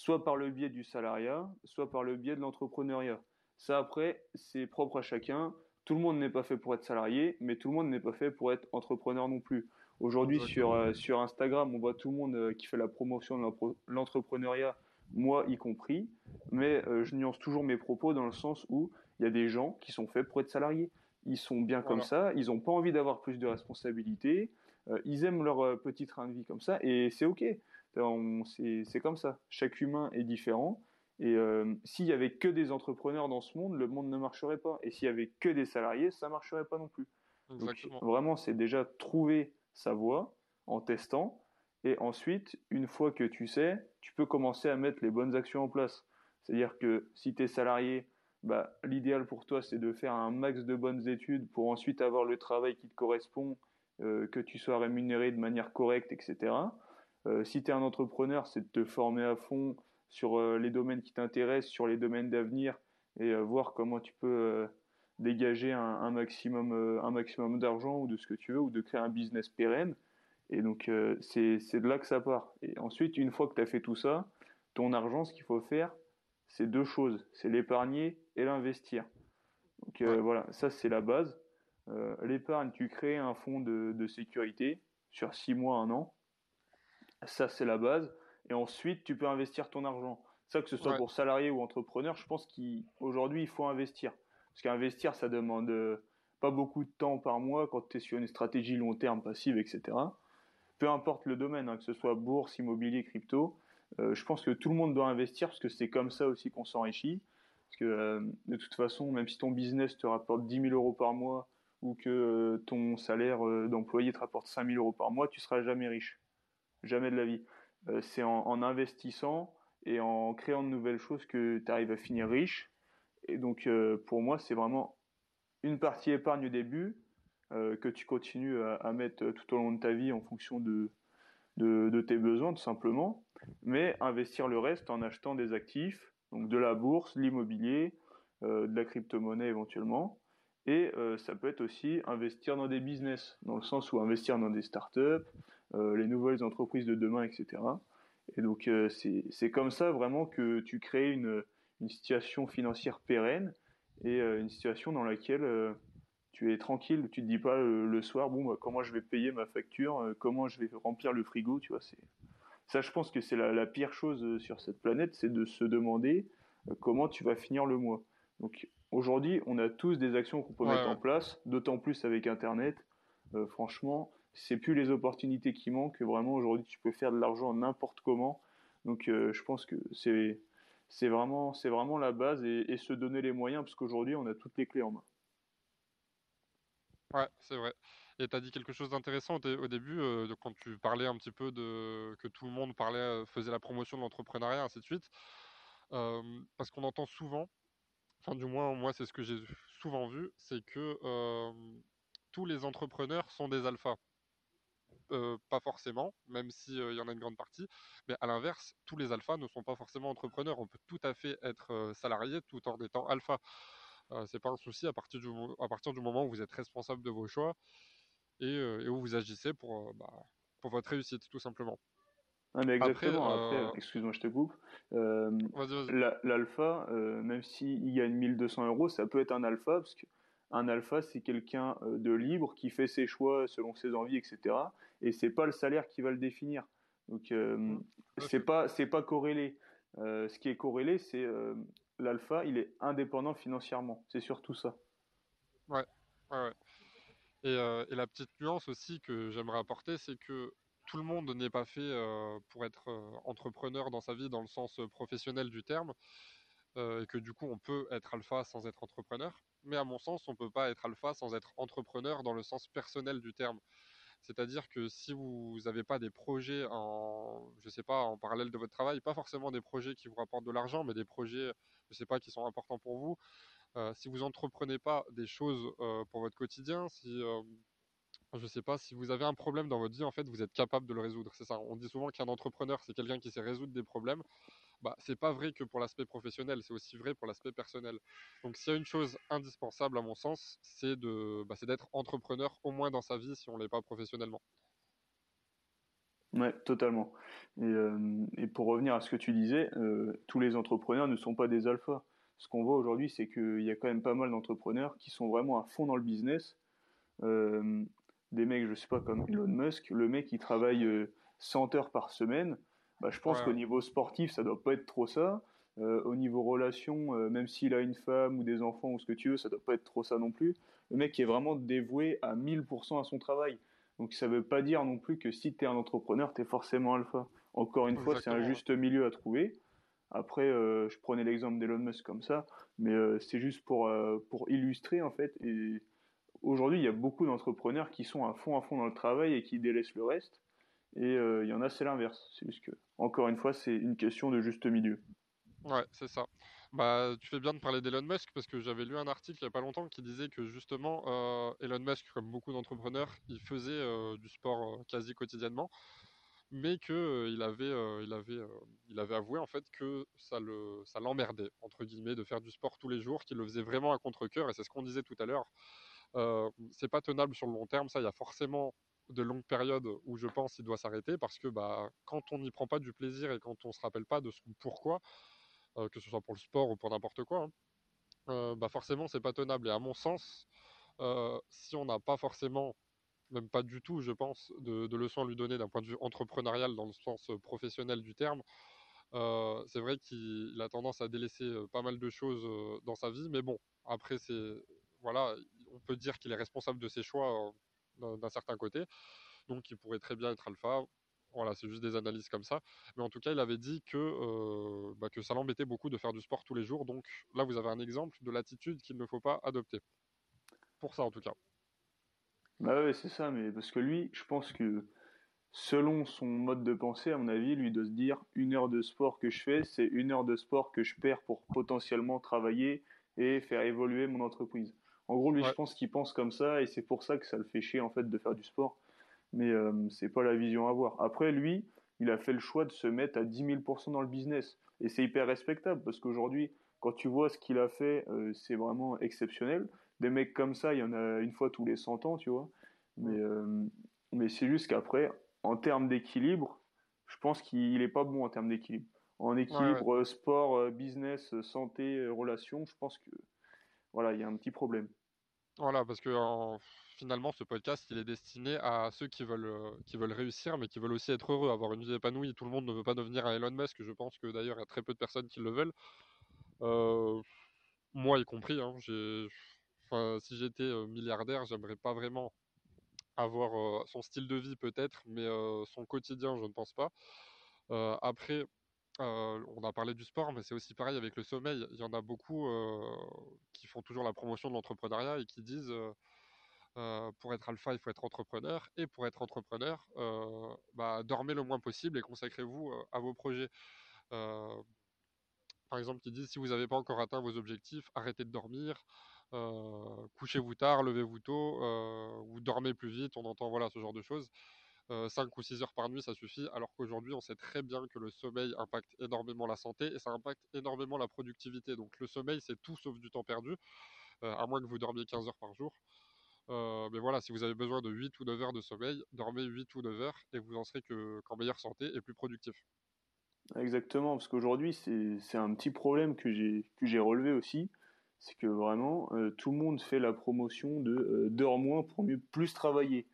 soit par le biais du salariat, soit par le biais de l'entrepreneuriat. Ça, après, c'est propre à chacun tout le monde n'est pas fait pour être salarié, mais tout le monde n'est pas fait pour être entrepreneur non plus. Aujourd'hui, sur, euh, sur Instagram, on voit tout le monde euh, qui fait la promotion de l'entrepreneuriat, moi y compris, mais euh, je nuance toujours mes propos dans le sens où il y a des gens qui sont faits pour être salariés. Ils sont bien comme ça, ils n'ont pas envie d'avoir plus de responsabilités, ils aiment leur petit train de vie comme ça, et c'est ok. C'est comme ça. Chaque humain est différent. Et euh, s'il y avait que des entrepreneurs dans ce monde, le monde ne marcherait pas. Et s'il y avait que des salariés, ça marcherait pas non plus. vraiment, c'est déjà trouver sa voie en testant. Et ensuite, une fois que tu sais, tu peux commencer à mettre les bonnes actions en place. C'est-à-dire que si tu es salarié, bah, l'idéal pour toi, c'est de faire un max de bonnes études pour ensuite avoir le travail qui te correspond, euh, que tu sois rémunéré de manière correcte, etc. Euh, si tu es un entrepreneur, c'est de te former à fond, sur euh, les domaines qui t'intéressent, sur les domaines d'avenir et euh, voir comment tu peux dégager un, maximum, un maximum d'argent ou de ce que tu veux ou de créer un business pérenne. Et donc, c'est de là que ça part. Et ensuite, une fois que tu as fait tout ça, ton argent, ce qu'il faut faire, c'est deux choses. C'est l'épargner et l'investir. Donc voilà, ça c'est la base. L'épargne, tu crées un fonds de, de, sécurité sur six mois, un an. Ça c'est la base et ensuite tu peux investir ton argent. Ça, que ce soit pour salarié ou entrepreneur, je pense qu'aujourd'hui, il faut investir. Parce qu'investir, ça demande euh, pas beaucoup de temps par mois quand tu es sur une stratégie long terme, passive, etc. Peu importe le domaine, hein, que ce soit bourse, immobilier, crypto, euh, je pense que tout le monde doit investir parce que c'est comme ça aussi qu'on s'enrichit. Parce que euh, de toute façon, même si ton business te rapporte 10 000 euros par mois ou que ton salaire d'employé te rapporte 5 000 euros par mois, tu seras jamais riche. Jamais de la vie. Euh, c'est en, investissant et en créant de nouvelles choses que tu arrives à finir riche. Et donc, euh, pour moi, c'est vraiment une partie épargne au début, que tu continues à, mettre tout au long de ta vie en fonction de, de, tes besoins, tout simplement, mais investir le reste en achetant des actifs, donc de la bourse, l'immobilier, de la crypto-monnaie éventuellement. Et ça peut être aussi investir dans des business, dans le sens où investir dans des startups, les nouvelles entreprises de demain, etc. Et donc, euh, c'est comme ça vraiment que tu crées une, une situation financière pérenne et euh, une situation dans laquelle euh, tu es tranquille. Tu te dis pas le soir, bon, bah, comment je vais payer ma facture, comment je vais remplir le frigo, tu vois. Ça, je pense que c'est la, pire chose sur cette planète, c'est de se demander comment tu vas finir le mois. Donc, aujourd'hui, on a tous des actions qu'on peut mettre en place, d'autant plus avec Internet. franchement, c'est plus les opportunités qui manquent. Vraiment, aujourd'hui, tu peux faire de l'argent n'importe comment. Donc, euh, je pense que c'est vraiment la base et, se donner les moyens parce qu'aujourd'hui, on a toutes les clés en main. Ouais, c'est vrai. Et tu as dit quelque chose d'intéressant au, début, euh, quand tu parlais un petit peu de que tout le monde parlait, euh, faisait la promotion de l'entrepreneuriat, ainsi de suite. parce qu'on entend souvent, enfin du moins moi c'est ce que j'ai souvent vu, c'est que tous les entrepreneurs sont des alphas. Euh, pas forcément, même s'il il y en a une grande partie. Mais à l'inverse, tous les alphas ne sont pas forcément entrepreneurs. On peut tout à fait être euh, salarié tout en étant alpha. Euh, c'est pas un souci à partir, du, à partir du moment où vous êtes responsable de vos choix et, où vous agissez pour, bah, pour votre réussite, tout simplement. Ah mais exactement. excuse-moi, je te coupe. L'alpha, même s'il gagne 1200 euros, ça peut être un alpha parce que un alpha, c'est quelqu'un euh, de libre qui fait ses choix selon ses envies, etc. Et c'est pas le salaire qui va le définir. Donc euh, mmh. c'est pas c'est pas corrélé. Euh, ce qui est corrélé, c'est l'alpha, il est indépendant financièrement. C'est surtout ça. Ouais, ouais, ouais. Et, et, la petite nuance aussi que j'aimerais apporter, c'est que tout le monde n'est pas fait pour être entrepreneur dans sa vie dans le sens professionnel du terme, et que du coup on peut être alpha sans être entrepreneur mais à mon sens, on ne peut pas être alpha sans être entrepreneur dans le sens personnel du terme. C'est-à-dire que si vous n'avez pas des projets en, je sais pas, en parallèle de votre travail, pas forcément des projets qui vous rapportent de l'argent, mais des projets, je sais pas, qui sont importants pour vous. Euh, si vous entreprenez pas des choses euh, pour votre quotidien, si euh, je sais pas, si vous avez un problème dans votre vie, en fait, vous êtes capable de le résoudre. C'est ça. On dit souvent qu'un entrepreneur, c'est quelqu'un qui sait résoudre des problèmes bah, c'est pas vrai que pour l'aspect professionnel, c'est aussi vrai pour l'aspect personnel. Donc s'il y a une chose indispensable à mon sens, c'est de, bah, d'être entrepreneur au moins dans sa vie si on l'est pas professionnellement. Ouais, totalement. Et, euh, et, pour revenir à ce que tu disais, euh, tous les entrepreneurs ne sont pas des alphas. Ce qu'on voit aujourd'hui, c'est qu'il y a quand même pas mal d'entrepreneurs qui sont vraiment à fond dans le business. Euh, des mecs, je sais pas, comme Elon Musk, le mec qui travaille 100 heures par semaine, bah, je pense qu'au niveau sportif, ça doit pas être trop ça. Euh, au niveau relation, euh, même s'il a une femme ou des enfants ou ce que tu veux, ça doit pas être trop ça non plus. Le mec est vraiment dévoué à 1000% à son travail. Donc ça veut pas dire non plus que si tu es un entrepreneur, tu es forcément alpha. Encore une fois, c'est un juste milieu à trouver. Après, euh, je prenais l'exemple d'Elon Musk comme ça, mais c'est juste pour, pour illustrer en fait. Et aujourd'hui, il y a beaucoup d'entrepreneurs qui sont à fond à fond dans le travail et qui délaissent le reste. Et il y en a, c'est l'inverse. C'est juste que encore une fois, c'est une question de juste milieu. Ouais, c'est ça. Bah, tu fais bien de parler d'Elon Musk parce que j'avais lu un article il n'y a pas longtemps qui disait que justement euh, Elon Musk, comme beaucoup d'entrepreneurs, il faisait euh, du sport euh, quasi quotidiennement, mais que il avait, il avait, il avait avoué en fait que ça le, ça l'emmerdait entre guillemets de faire du sport tous les jours, qu'il le faisait vraiment à contre cœur et c'est ce qu'on disait tout à l'heure. c'est pas tenable sur le long terme, ça. Il y a forcément de longues périodes où je pense qu'il doit s'arrêter parce que bah, quand on n'y prend pas du plaisir et quand on se rappelle pas de son pourquoi, euh, que ce soit pour le sport ou pour n'importe quoi, hein, euh, bah forcément c'est pas tenable. Et à mon sens, euh, si on n'a pas forcément, même pas du tout, je pense, de, leçons à lui donner d'un point de vue entrepreneurial dans le sens professionnel du terme, c'est vrai qu'il a tendance à délaisser pas mal de choses dans sa vie, mais bon, après c'est voilà, on peut dire qu'il est responsable de ses choix d'un certain côté. Donc il pourrait très bien être alpha. Voilà, c'est juste des analyses comme ça. Mais en tout cas, il avait dit que, euh, bah, que ça l'embêtait beaucoup de faire du sport tous les jours. Donc là, vous avez un exemple de l'attitude qu'il ne faut pas adopter. Pour ça, en tout cas. Bah c'est ça. Mais parce que lui, je pense que selon son mode de pensée, à mon avis, lui de se dire une heure de sport que je fais, c'est une heure de sport que je perds pour potentiellement travailler et faire évoluer mon entreprise En gros, lui, je pense qu'il pense comme ça et c'est pour ça que ça le fait chier en fait de faire du sport. Mais euh, c'est pas la vision à avoir. Après, lui, il a fait le choix de se mettre à 10 000% dans le business et c'est hyper respectable parce qu'aujourd'hui, quand tu vois ce qu'il a fait, euh, c'est vraiment exceptionnel. Des mecs comme ça, il y en a une fois tous les 100 ans, tu vois. Mais, euh, mais c'est juste qu'après, en termes d'équilibre, je pense qu'il est pas bon en termes d'équilibre. En équilibre sport, business, santé, relations, je pense que voilà, il y a un petit problème. Voilà, parce que finalement, ce podcast, il est destiné à ceux qui veulent, euh, qui veulent réussir, mais qui veulent aussi être heureux, avoir une vie épanouie. Tout le monde ne veut pas devenir un Elon Musk. Je pense que d'ailleurs, il y a très peu de personnes qui le veulent. Euh, moi y compris. Hein, si j'étais euh, milliardaire, j'aimerais pas vraiment avoir son style de vie peut-être, mais son quotidien, je ne pense pas. après, on a parlé du sport, mais c'est aussi pareil avec le sommeil. Il y en a beaucoup qui font toujours la promotion de l'entrepreneuriat et qui disent pour être alpha, il faut être entrepreneur. Et pour être entrepreneur, bah, dormez le moins possible et consacrez-vous à vos projets. par exemple, qui disent si vous n'avez pas encore atteint vos objectifs, arrêtez de dormir. couchez-vous tard, levez-vous tôt, ou dormez plus vite, on entend voilà ce genre de choses. 5 ou 6 heures par nuit, ça suffit, alors qu'aujourd'hui, on sait très bien que le sommeil impacte énormément la santé et ça impacte énormément la productivité. Donc le sommeil, c'est tout sauf du temps perdu, euh, à moins que vous dormiez 15 heures par jour. Euh, mais voilà, si vous avez besoin de 8 ou 9 heures de sommeil, dormez 8 ou 9 heures et vous en serez qu'en meilleure santé et plus productif. Exactement, parce qu'aujourd'hui, c'est un petit problème que j'ai relevé aussi. C'est que vraiment, euh, tout le monde fait la promotion de d'heures moins pour mieux plus travailler.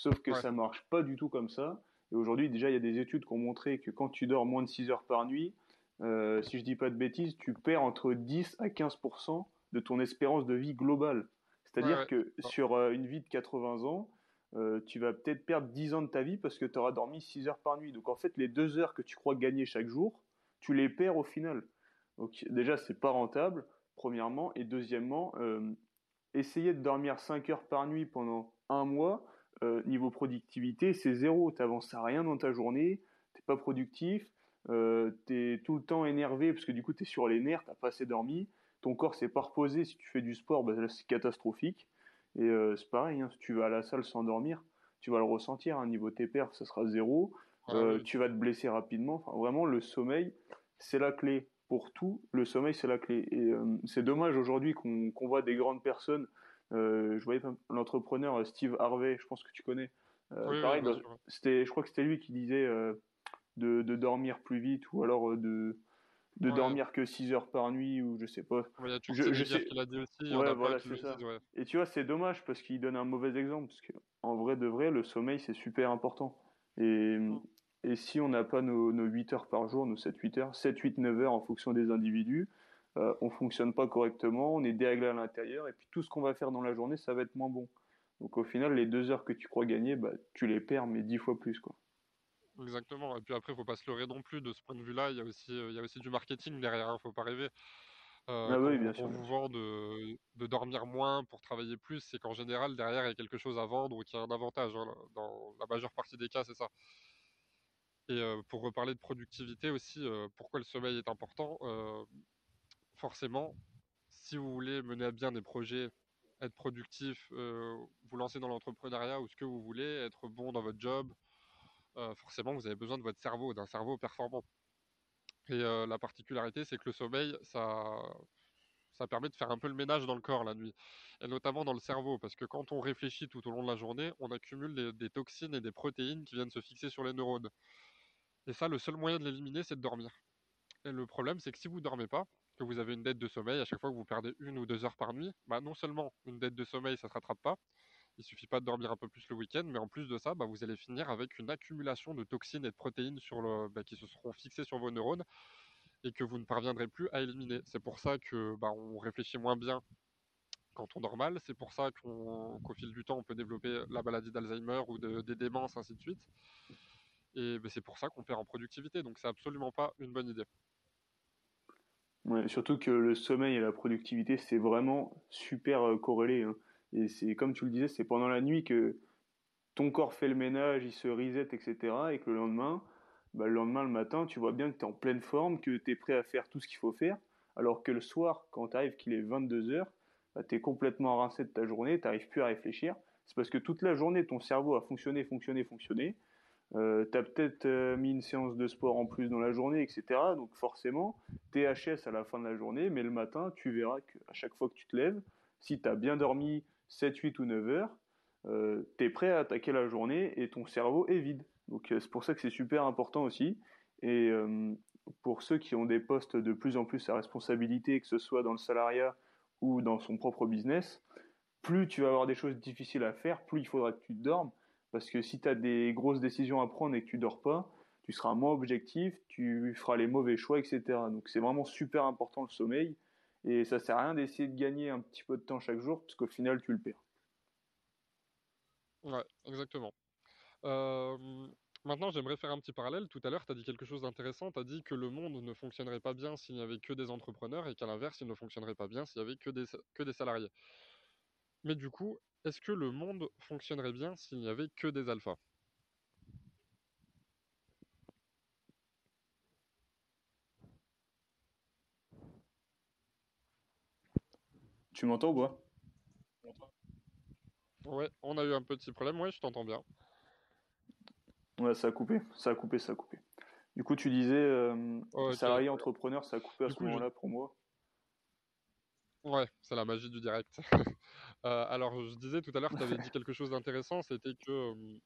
Sauf que ça ça marche pas du tout comme ça. Et aujourd'hui, déjà, il y a des études qui ont montré que quand tu dors moins de 6 heures par nuit, euh, si je dis pas de bêtises, tu perds entre 10 à 15% de ton espérance de vie globale. C'est-à-dire que sur euh, une vie de 80 ans, euh, tu vas peut-être perdre 10 ans de ta vie parce que tu auras dormi 6 heures par nuit. Donc en fait, les 2 heures que tu crois gagner chaque jour, tu les perds au final. Donc déjà, c'est pas rentable, premièrement. Et deuxièmement, essayer de dormir 5 heures par nuit pendant un mois, euh, niveau productivité, c'est zéro. Tu n'avances à rien dans ta journée, tu pas productif, euh, tu es tout le temps énervé parce que du coup, tu es sur les nerfs, tu pas assez dormi. Ton corps s'est pas reposé. Si tu fais du sport, bah, c'est catastrophique. Et euh, c'est pareil, hein, si tu vas à la salle sans dormir, tu vas le ressentir. hein. niveau tes perfs, ça sera zéro. Ah tu vas te blesser rapidement. Enfin, vraiment, le sommeil, c'est la clé. Pour tout, le sommeil, c'est la clé. Et c'est dommage aujourd'hui qu'on voit des grandes personnes euh, je voyais l'entrepreneur euh, Steve Harvey, je pense que tu connais. Euh, pareil, c'était, je crois que c'était lui qui disait de, de, dormir plus vite ou alors de, de dormir que 6 heures par nuit ou je sais pas. A je, je sais... qu'il a dit aussi. Ouais, voilà, c'est ça. Et tu vois, c'est dommage parce qu'il donne un mauvais exemple. Parce qu'en vrai de vrai, le sommeil, c'est super important. Et, mm. et si on n'a pas nos, nos, 8 heures par jour, nos 7-8 heures, 7, 8, 9 heures en fonction des individus, euh, on fonctionne pas correctement, on est déréglé à l'intérieur, et puis tout ce qu'on va faire dans la journée, ça va être moins bon. Donc au final, les deux heures que tu crois gagner, bah, tu les perds, mais dix fois plus. quoi. Exactement. Et puis après, il faut pas se leurrer non plus de ce point de vue-là. Il y a aussi, euh, il y a aussi du marketing derrière. Il hein, faut pas rêver. Euh, ah oui, bien sûr. Vous vend de, dormir moins pour travailler plus, c'est qu'en général derrière il y a quelque chose à vendre ou qu'il y a un avantage. Hein, dans la majeure partie des cas, c'est ça. Et pour reparler de productivité aussi, pourquoi le sommeil est important forcément, si vous voulez mener à bien des projets, être productif, euh, vous lancer dans l'entrepreneuriat ou ce que vous voulez, être bon dans votre job, euh, forcément vous avez besoin de votre cerveau, d'un cerveau performant. Et euh, la particularité, c'est que le sommeil, ça, permet de faire un peu le ménage dans le corps la nuit, et notamment dans le cerveau, parce que quand on réfléchit tout au long de la journée, on accumule des, des toxines et des protéines qui viennent se fixer sur les neurones. Et ça, le seul moyen de l'éliminer, c'est de dormir. Et le problème, c'est que si vous ne dormez pas, que vous avez une dette de sommeil, à chaque fois que vous perdez une ou deux heures par nuit, bah non seulement une dette de sommeil, ça ne se rattrape pas, il suffit pas de dormir un peu plus le week-end, mais en plus de ça, bah, vous allez finir avec une accumulation de toxines et de protéines sur le, bah, qui se seront fixées sur vos neurones et que vous ne parviendrez plus à éliminer. C'est pour ça que bah, on réfléchit moins bien quand on dort mal. C'est pour ça qu'au fil du temps, on peut développer la maladie d'Alzheimer ou des démences, ainsi de suite. Et c'est pour ça qu'on perd en productivité. Donc c'est absolument pas une bonne idée surtout que le sommeil et la productivité, c'est vraiment super euh, corrélé. Hein. Et c'est comme tu le disais, c'est pendant la nuit que ton corps fait le ménage, il se reset, etc. Et que le lendemain, bah, le lendemain, le matin, tu vois bien que tu es en pleine forme, que tu es prêt à faire tout ce qu'il faut faire. Alors que le soir, quand tu arrives qu'il est 22h, bah, tu es complètement rincé de ta journée, tu n'arrives plus à réfléchir. C'est parce que toute la journée, ton cerveau a fonctionné, fonctionné, fonctionné. Euh, tu as peut-être euh, mis une séance de sport en plus dans la journée, etc. Donc forcément, THS à la fin de la journée, mais le matin, tu verras qu'à chaque fois que tu te lèves, si tu as bien dormi 7, 8 ou 9 heures, euh, tu es prêt à attaquer la journée et ton cerveau est vide. Donc euh, c'est pour ça que c'est super important aussi. Et euh, pour ceux qui ont des postes de plus en plus à responsabilité, que ce soit dans le salariat ou dans son propre business, plus tu vas avoir des choses difficiles à faire, plus il faudra que tu dormes. Parce que si tu as des grosses décisions à prendre et que tu dors pas, tu seras moins objectif, tu feras les mauvais choix, etc. Donc c'est vraiment super important le sommeil. Et ça sert à rien d'essayer de gagner un petit peu de temps chaque jour, parce qu'au final, tu le perds. Ouais, exactement. Euh, maintenant, j'aimerais faire un petit parallèle. Tout à l'heure, tu as dit quelque chose d'intéressant. Tu as dit que le monde ne fonctionnerait pas bien s'il n'y avait que des entrepreneurs et qu'à l'inverse, il ne fonctionnerait pas bien s'il n'y avait que des, que des salariés. Mais du coup, est-ce que le monde fonctionnerait bien s'il n'y avait que des alphas? Tu m'entends ou pas? Ouais, on a eu un petit problème. Ouais, je t'entends bien. Ouais, ça a coupé, ça a coupé, ça a coupé. Du coup, tu disais euh, salarié entrepreneur, ça a coupé à Du ce je- moment-là pour moi? Ouais, c'est la magie du direct. [laughs] Euh, alors, je disais tout à l'heure, tu avais dit quelque chose d'intéressant, c'était que euh,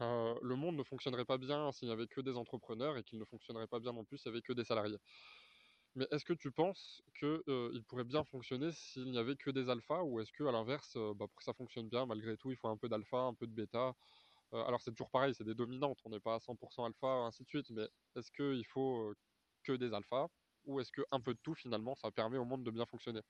euh, le monde ne fonctionnerait pas bien s'il n'y avait que des entrepreneurs et qu'il ne fonctionnerait pas bien non plus s'il n'y avait que des salariés. Mais est-ce que tu penses que euh, il pourrait bien fonctionner s'il n'y avait que des alphas ou est-ce que à l'inverse, bah, pour que ça fonctionne bien, malgré tout, il faut un peu d'alpha, un peu de bêta? Alors c'est toujours pareil, c'est des dominantes, on n'est pas à 100% alpha, ainsi de suite, mais est-ce qu'il faut que des alphas ou est-ce que un peu de tout finalement ça permet au monde de bien fonctionner?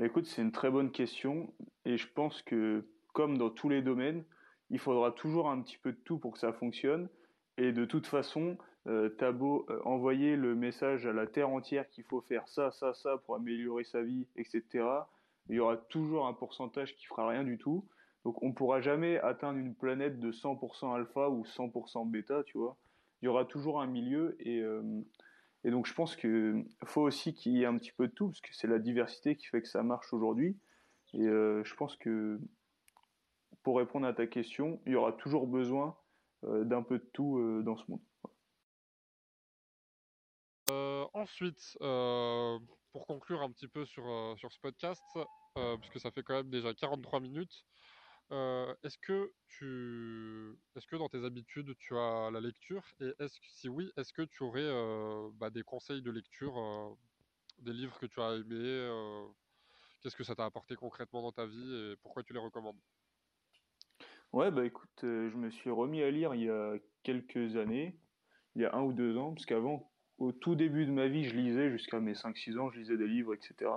Écoute, c'est une très bonne question et je pense que comme dans tous les domaines, il faudra toujours un petit peu de tout pour que ça fonctionne. Et de toute façon, euh, t'as beau euh, envoyer le message à la terre entière qu'il faut faire ça, ça, ça pour améliorer sa vie, etc. Il y aura toujours un pourcentage qui fera rien du tout. Donc on pourra jamais atteindre une planète de 100% alpha ou 100% bêta, tu vois. Il y aura toujours un milieu et euh, et donc je pense que faut aussi qu'il y ait un petit peu de tout, parce que c'est la diversité qui fait que ça marche aujourd'hui. Et euh, je pense que pour répondre à ta question, il y aura toujours besoin euh, d'un peu de tout euh, dans ce monde. Ensuite, pour conclure un petit peu sur, sur ce podcast, puisque ça fait quand même déjà 43 minutes, euh, est-ce que tu, est-ce que dans tes habitudes tu as la lecture? Et est-ce que, si oui, est-ce que tu aurais euh, bah, des conseils de lecture, euh, des livres que tu as aimés, qu'est-ce que ça t'a apporté concrètement dans ta vie et pourquoi tu les recommandes? Ouais, bah écoute, je me suis remis à lire il y a quelques années, il y a un ou deux ans, parce qu'avant, au tout début de ma vie, je lisais jusqu'à mes cinq six ans, je lisais des livres, etc.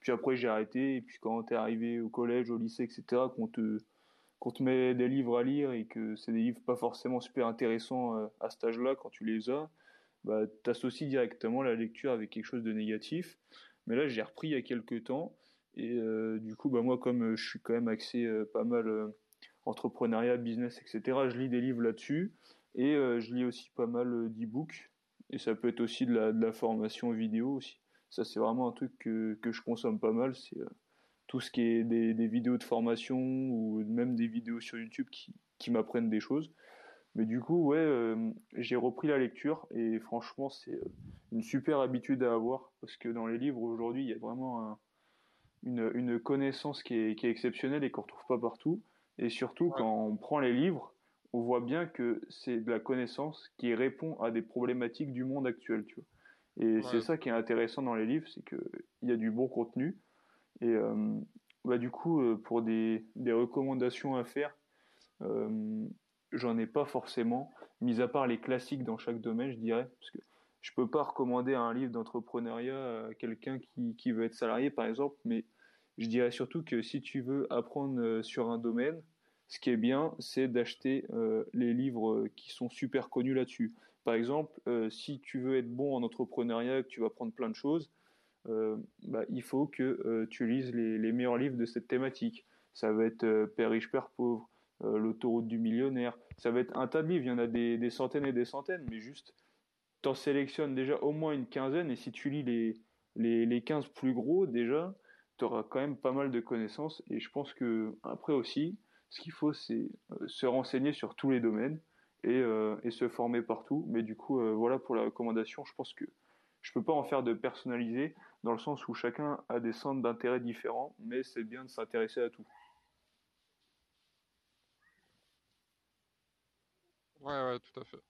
Puis après, j'ai arrêté, et puis quand t'es arrivé au collège, au lycée, etc., qu'on te, qu'on te met des livres à lire et que c'est des livres pas forcément super intéressants euh, à cet âge-là, quand tu les as, bah, t'associes directement la lecture avec quelque chose de négatif. Mais là, j'ai repris il y a quelques temps, et euh, du coup, bah, moi, comme euh, je suis quand même axé pas mal entrepreneuriat, business, etc., je lis des livres là-dessus, et je lis aussi pas mal d'e-books, et ça peut être aussi de la, formation vidéo aussi. Ça, c'est vraiment un truc que, que je consomme pas mal, tout ce qui est des, des vidéos de formation ou même des vidéos sur YouTube qui, qui m'apprennent des choses. Mais du coup, ouais, euh, j'ai repris la lecture et franchement, c'est euh, une super habitude à avoir parce que dans les livres aujourd'hui, il y a vraiment un- une, une connaissance qui est, qui est exceptionnelle et qu'on retrouve pas partout. Et surtout, Ouais. quand on prend les livres, on voit bien que c'est de la connaissance qui répond à des problématiques du monde actuel, tu vois. Et c'est ça qui est intéressant dans les livres, c'est que il y a du bon contenu. Et euh, bah, du coup, euh, pour des, recommandations à faire, euh, j'en ai pas forcément, mis à part les classiques dans chaque domaine, je dirais, parce que je peux pas recommander un livre d'entrepreneuriat à quelqu'un qui, qui veut être salarié, par exemple, mais je dirais surtout que si tu veux apprendre sur un domaine, ce qui est bien, c'est d'acheter les livres qui sont super connus là-dessus. Par exemple, si tu veux être bon en entrepreneuriat, que tu vas apprendre plein de choses, bah, il faut que euh, tu lises les, meilleurs livres de cette thématique. Ça va être euh, Père riche, Père pauvre, euh, L'autoroute du millionnaire. Ça va être un tas de livres, il y en a des, centaines et des centaines, mais juste, t'en sélectionnes déjà au moins une quinzaine, et si tu lis les, les, les 15 plus gros, déjà, tu auras quand même pas mal de connaissances. Et je pense que après aussi, ce qu'il faut, c'est euh, se renseigner sur tous les domaines et, euh, se former partout. Mais du coup, euh, voilà pour la recommandation. Je pense que je peux pas en faire de personnalisé dans le sens où chacun a des centres d'intérêt différents, mais c'est bien de s'intéresser à tout. Ouais, ouais, tout à fait.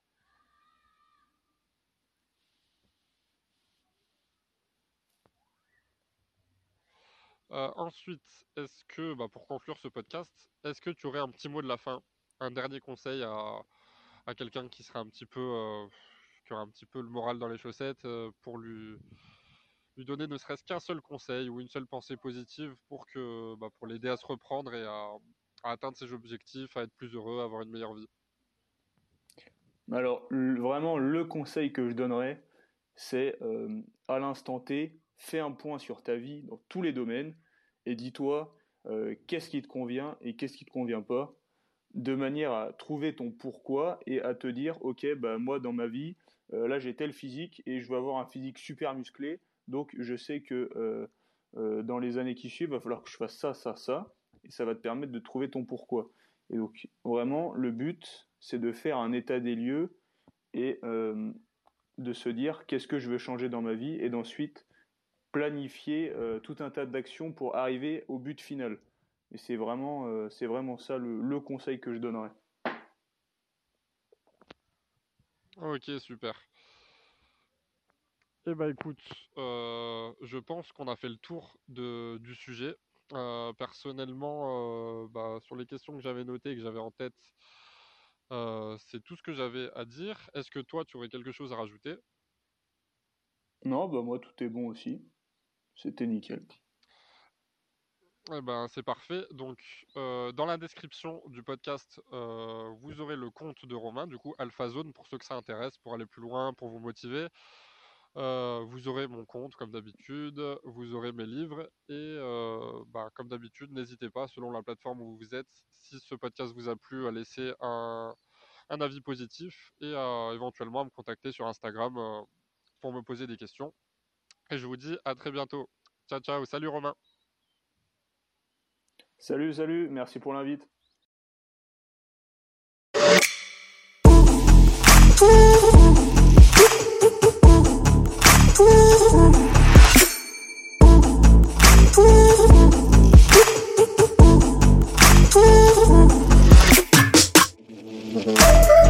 Euh, ensuite, est-ce que, bah, pour conclure ce podcast, est-ce que tu aurais un petit mot de la fin, un dernier conseil à, à quelqu'un qui serait un petit peu, euh, qui un petit peu le moral dans les chaussettes euh, pour lui, lui donner ne serait-ce qu'un seul conseil ou une seule pensée positive pour que, bah, pour l'aider à se reprendre et à, atteindre ses objectifs, à être plus heureux, à avoir une meilleure vie. Alors, vraiment, le conseil que je donnerais, c'est euh, à l'instant T, fais un point sur ta vie dans tous les domaines et dis-toi euh, qu'est-ce qui te convient et qu'est-ce qui te convient pas, de manière à trouver ton pourquoi et à te dire, ok, bah moi dans ma vie, là j'ai tel physique et je veux avoir un physique super musclé, donc je sais que dans les années qui suivent, il va falloir que je fasse ça, ça, ça, et ça va te permettre de trouver ton pourquoi. Et donc vraiment, le but, c'est de faire un état des lieux et euh, de se dire qu'est-ce que je veux changer dans ma vie et d'ensuite planifier euh, tout un tas d'actions pour arriver au but final. Et c'est vraiment, euh, c'est vraiment ça le, conseil que je donnerais. Ok, super. Eh ben écoute, je pense qu'on a fait le tour de, du sujet. Euh, personnellement, euh, bah, sur les questions que j'avais notées et que j'avais en tête, euh, c'est tout ce que j'avais à dire. Est-ce que toi, tu aurais quelque chose à rajouter? Non, bah moi, tout est bon aussi. C'était nickel. Eh ben, c'est parfait. Donc, dans la description du podcast, vous aurez le compte de Romain, du coup, AlphaZone, pour ceux que ça intéresse, pour aller plus loin, pour vous motiver. Vous aurez mon compte comme d'habitude, vous aurez mes livres et bah, comme d'habitude, n'hésitez pas, selon la plateforme où vous êtes, si ce podcast vous a plu, à laisser un, un avis positif et éventuellement à me contacter sur Instagram pour me poser des questions. Et je vous dis à très bientôt. Ciao, ciao. Salut Romain. Salut, salut. Merci pour l'invite.